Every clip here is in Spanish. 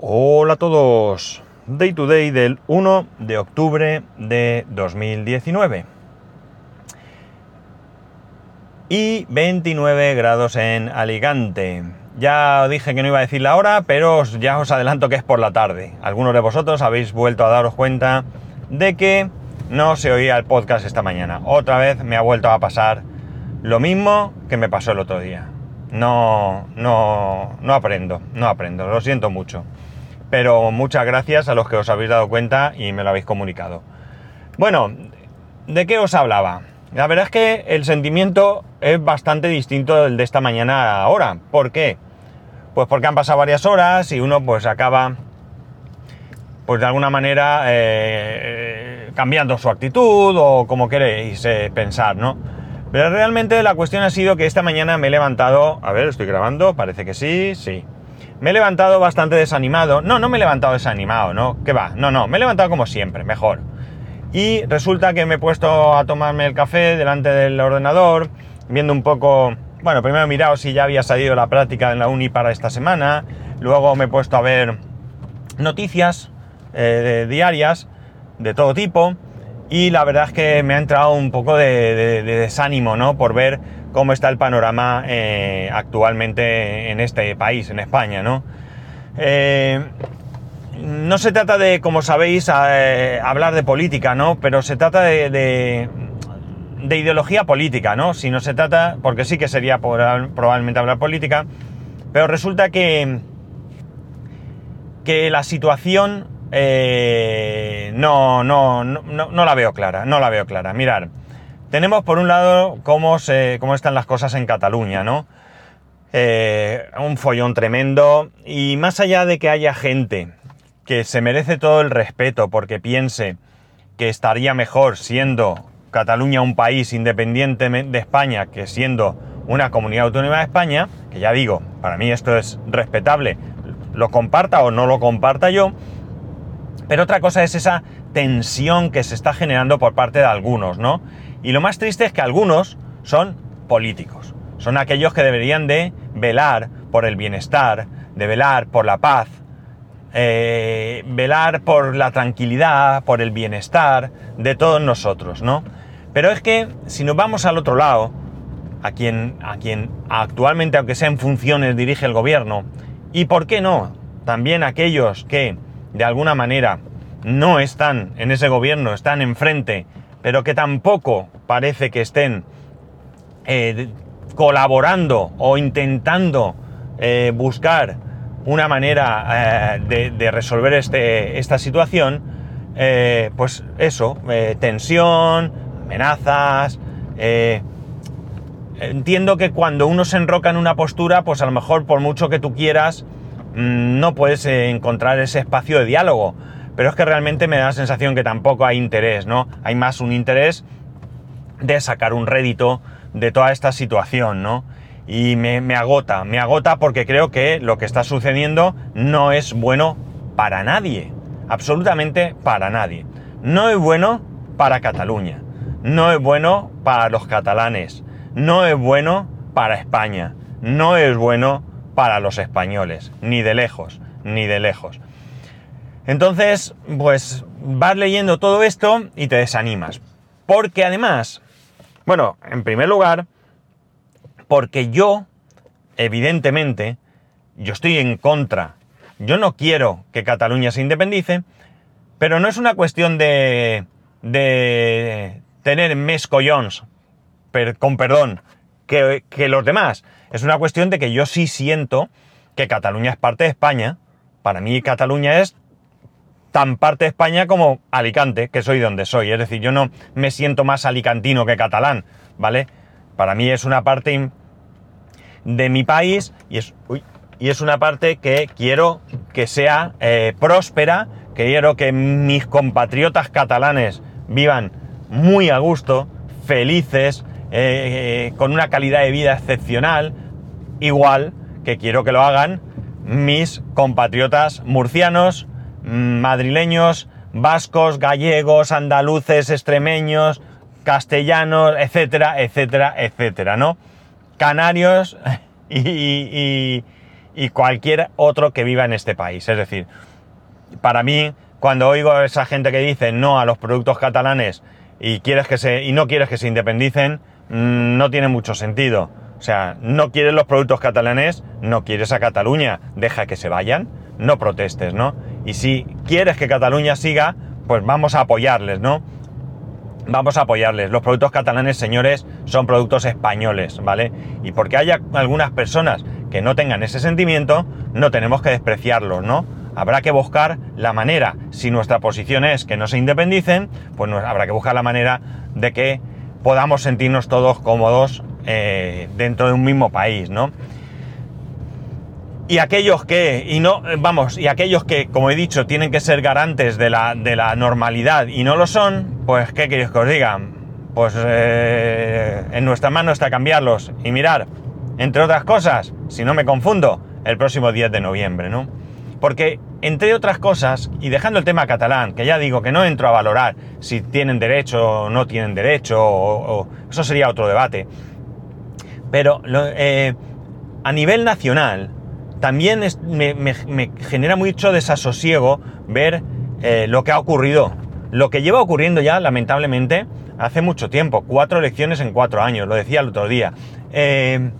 Hola a todos. Day to day del 1 de octubre de 2019. Y 29 grados en Alicante. Ya dije que no iba a decir la hora, pero ya os adelanto que es por la tarde. Algunos de vosotros habéis vuelto a daros cuenta de que no se oía el podcast esta mañana. Otra vez me ha vuelto a pasar lo mismo que me pasó el otro día. No, no, no aprendo, no aprendo, lo siento mucho. Pero muchas gracias a los que os habéis dado cuenta y me lo habéis comunicado. Bueno, ¿de qué os hablaba? La verdad es que el sentimiento es bastante distinto del de esta mañana ahora. ¿Por qué? Pues porque han pasado varias horas y uno pues acaba, pues de alguna manera, eh, cambiando su actitud o como queréis eh, pensar, ¿no? Pero realmente la cuestión ha sido que esta mañana me he levantado, a ver, estoy grabando, parece que sí, sí. Me he levantado bastante desanimado. No, no me he levantado desanimado, ¿no? ¿Qué va? No, no, me he levantado como siempre, mejor. Y resulta que me he puesto a tomarme el café delante del ordenador, viendo un poco... Bueno, primero he mirado si ya había salido la práctica en la uni para esta semana. Luego me he puesto a ver noticias eh, diarias de todo tipo y la verdad es que me ha entrado un poco de, desánimo, ¿no? Por ver cómo está el panorama eh, actualmente en este país, en España, ¿no? Eh, no se trata de, como sabéis, eh, hablar de política, ¿no? Pero se trata de, de, ideología política, ¿no? Si no se trata, porque sí que sería probablemente hablar política, pero resulta que, que la situación no, no, no, no, la veo clara, no la veo clara. Mirar, tenemos por un lado cómo, cómo están las cosas en Cataluña, ¿no? Eh, un follón tremendo y más allá de que haya gente que se merece todo el respeto porque piense que estaría mejor siendo Cataluña un país independiente de España que siendo una comunidad autónoma de España, que ya digo, para mí esto es respetable, lo comparta o no lo comparta yo, pero otra cosa es esa tensión que se está generando por parte de algunos, ¿no? Y lo más triste es que algunos son políticos. Son aquellos que deberían de velar por el bienestar, de velar por la paz, eh, velar por la tranquilidad, por el bienestar de todos nosotros, ¿no? Pero es que si nos vamos al otro lado, a quien, a quien actualmente, aunque sea en funciones, dirige el gobierno, y por qué no, también aquellos que de alguna manera no están en ese gobierno, están enfrente, pero que tampoco parece que estén eh, colaborando o intentando eh, buscar una manera eh, de, resolver este, esta situación, pues eso, tensión, amenazas. entiendo que cuando uno se enroca en una postura, pues a lo mejor por mucho que tú quieras, Mm, no puedes encontrar ese espacio de diálogo. Pero es que realmente me da la sensación que tampoco hay interés, ¿no? Hay más un interés de sacar un rédito de toda esta situación, ¿no? Y me, agota, me agota porque creo que lo que está sucediendo no es bueno para nadie, absolutamente para nadie. No es bueno para Cataluña, no es bueno para los catalanes, no es bueno para España, no es bueno para los españoles, ni de lejos, ni de lejos. Entonces, pues vas leyendo todo esto y te desanimas. Porque además, bueno, en primer lugar, porque yo, evidentemente, yo estoy en contra. Yo no quiero que Cataluña se independice, pero no es una cuestión de, de tener mes collons, con perdón, que los demás. Es una cuestión de que yo sí siento que Cataluña es parte de España. Para mí Cataluña es tan parte de España como Alicante, que soy donde soy. Es decir, yo no me siento más alicantino que catalán, ¿vale? Para mí es una parte de mi país y es, y es una parte que quiero que sea eh, próspera, que quiero que mis compatriotas catalanes vivan muy a gusto, felices, eh, con una calidad de vida excepcional, igual que quiero que lo hagan mis compatriotas murcianos, madrileños, vascos, gallegos, andaluces, extremeños, castellanos, etcétera, etcétera, etcétera, ¿no? Canarios y, y cualquier otro que viva en este país. Es decir, para mí, cuando oigo a esa gente que dice no a los productos catalanes y, quieres que se, y no quieres que se independicen, mm, no tiene mucho sentido. O sea, no quieres los productos catalanes, no quieres a Cataluña, deja que se vayan, no protestes, ¿no? Y si quieres que Cataluña siga, pues vamos a apoyarles, ¿no? Vamos a apoyarles. Los productos catalanes, señores, son productos españoles, ¿vale? Y porque haya algunas personas que no tengan ese sentimiento, no tenemos que despreciarlos, ¿no? Habrá que buscar la manera, si nuestra posición es que no se independicen, pues habrá que buscar la manera de que podamos sentirnos todos cómodos eh, dentro de un mismo país, ¿no? Y aquellos que, y no, vamos, y aquellos que, como he dicho, tienen que ser garantes de la, de la normalidad y no lo son, pues, ¿qué queréis que os diga? Pues eh, en nuestra mano está cambiarlos. Y mirar, entre otras cosas, si no me confundo, el próximo 10 de noviembre, ¿no? Porque, entre otras cosas, y dejando el tema catalán, que ya digo que no entro a valorar si tienen derecho o no tienen derecho, o, eso sería otro debate, pero eh, a nivel nacional, también me, genera mucho desasosiego ver eh, lo que ha ocurrido. Lo que lleva ocurriendo ya, lamentablemente, hace mucho tiempo. Cuatro elecciones en cuatro años, lo decía el otro día. Eh,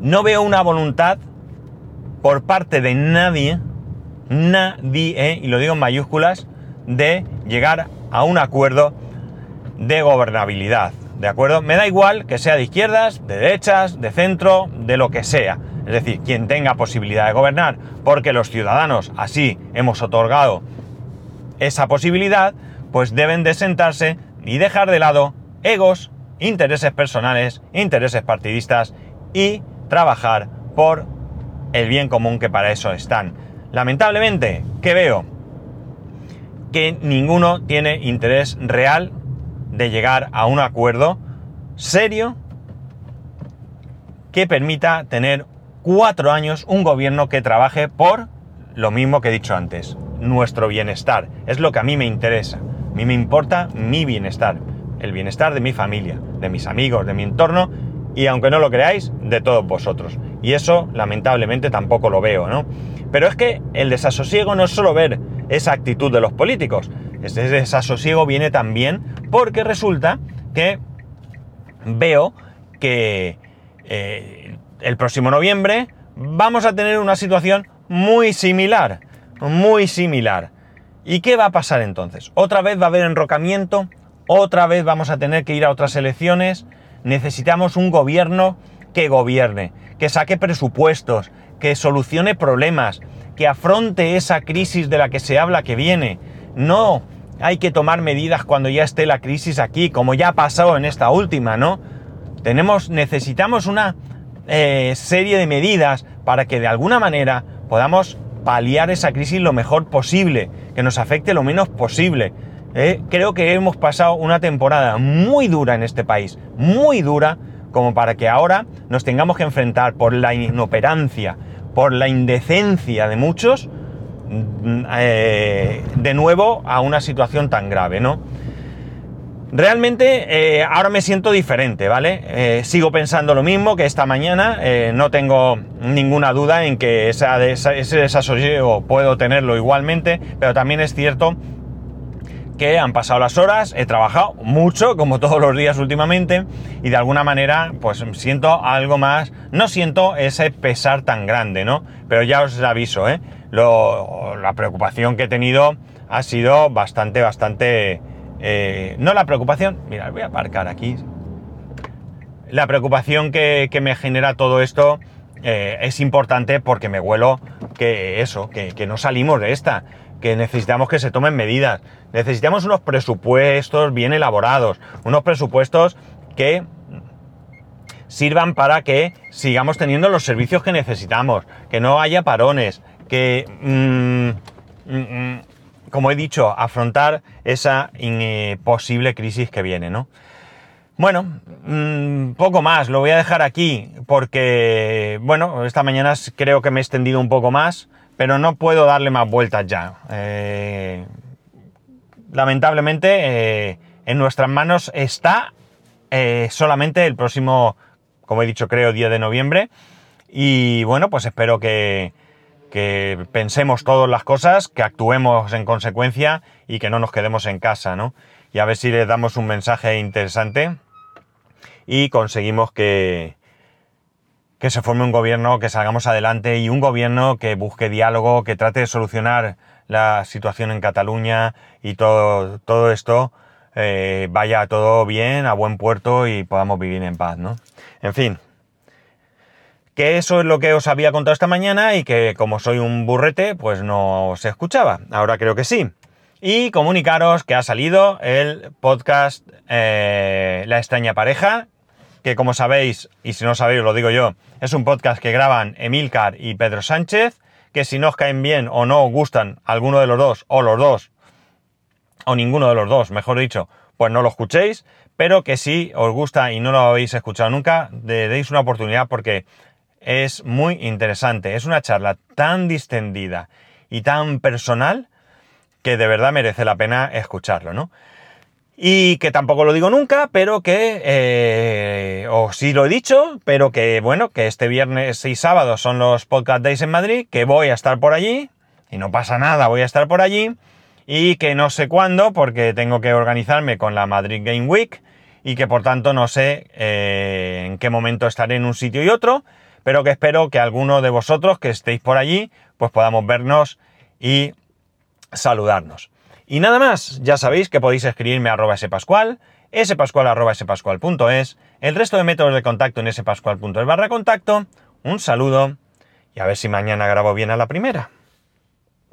no veo una voluntad por parte de nadie, nadie, y lo digo en mayúsculas, de llegar a un acuerdo de gobernabilidad. ¿De acuerdo? Me da igual que sea de izquierdas, de derechas, de centro, de lo que sea. Es decir, quien tenga posibilidad de gobernar, porque los ciudadanos así hemos otorgado esa posibilidad, pues deben de sentarse y dejar de lado egos, intereses personales, intereses partidistas y trabajar por el bien común que para eso están. Lamentablemente, ¿qué veo? Que ninguno tiene interés real de llegar a un acuerdo serio que permita tener cuatro años un gobierno que trabaje por lo mismo que he dicho antes, nuestro bienestar. Es lo que a mí me interesa. A mí me importa mi bienestar, el bienestar de mi familia, de mis amigos, de mi entorno y aunque no lo creáis, de todos vosotros. Y eso lamentablemente tampoco lo veo, ¿no? Pero es que el desasosiego no es solo ver esa actitud de los políticos, ese desasosiego viene también porque resulta que veo que eh, el próximo noviembre vamos a tener una situación muy similar, muy similar. ¿Y qué va a pasar entonces? ¿Otra vez va a haber enrocamiento? ¿Otra vez vamos a tener que ir a otras elecciones? Necesitamos un gobierno que gobierne, que saque presupuestos, que solucione problemas, que afronte esa crisis de la que se habla que viene. No hay que tomar medidas cuando ya esté la crisis aquí, como ya ha pasado en esta última, ¿no? Tenemos, necesitamos una eh, serie de medidas para que de alguna manera podamos paliar esa crisis lo mejor posible, que nos afecte lo menos posible. Eh, creo que hemos pasado una temporada muy dura en este país, muy dura, como para que ahora nos tengamos que enfrentar por la inoperancia, por la indecencia de muchos, mm, eh, de nuevo a una situación tan grave, ¿no? Realmente eh, ahora me siento diferente, ¿vale? Eh, sigo pensando lo mismo que esta mañana, eh, no tengo ninguna duda en que ese desasosiego puedo tenerlo igualmente, pero también es cierto que han pasado las horas, he trabajado mucho, como todos los días últimamente, y de alguna manera, pues siento algo más, no siento ese pesar tan grande, ¿no? Pero ya os aviso, ¿eh? la preocupación que he tenido ha sido bastante, bastante eh, no la preocupación, mira, voy a aparcar aquí. La preocupación que, me genera todo esto eh, es importante porque me huelo que eso, que, no salimos de esta, que necesitamos que se tomen medidas. Necesitamos unos presupuestos bien elaborados, unos presupuestos que sirvan para que sigamos teniendo los servicios que necesitamos, que no haya parones, que... Mm, mm, mm, como he dicho, afrontar esa posible crisis que viene, ¿no? Bueno, mm, poco más, lo voy a dejar aquí porque, bueno, esta mañana creo que me he extendido un poco más, pero no puedo darle más vueltas ya. Eh, lamentablemente, eh, en nuestras manos está eh, solamente el próximo, como he dicho, creo, día de noviembre. Y bueno, pues espero que, que pensemos todas las cosas, que actuemos en consecuencia y que no nos quedemos en casa, ¿no? Y a ver si les damos un mensaje interesante y conseguimos que, que se forme un gobierno, que salgamos adelante y un gobierno que busque diálogo, que trate de solucionar la situación en Cataluña y todo, todo esto eh, vaya todo bien, a buen puerto y podamos vivir en paz, ¿no? En fin, que eso es lo que os había contado esta mañana y que como soy un burrete, pues no se escuchaba. Ahora creo que sí. Y comunicaros que ha salido el podcast eh, La extraña pareja, que como sabéis, y si no sabéis lo digo yo, es un podcast que graban Emilcar y Pedro Sánchez, que si no os caen bien o no os gustan alguno de los dos, o los dos, o ninguno de los dos, mejor dicho, pues no lo escuchéis, pero que si os gusta y no lo habéis escuchado nunca, deis una oportunidad porque es muy interesante. Es una charla tan distendida y tan personal que de verdad merece la pena escucharlo, ¿no? Y que tampoco lo digo nunca, pero que, eh, o sí lo he dicho, pero que bueno, que este viernes y sábado son los Podcast Days en Madrid, que voy a estar por allí, y no pasa nada, voy a estar por allí, y que no sé cuándo, porque tengo que organizarme con la Madrid Game Week, y que por tanto no sé eh, en qué momento estaré en un sitio y otro, pero que espero que alguno de vosotros que estéis por allí, pues podamos vernos y saludarnos. Y nada más, ya sabéis que podéis escribirme a arroba spascual, spascual arroba el resto de métodos de contacto en spascual.es barra contacto, un saludo y a ver si mañana grabo bien a la primera.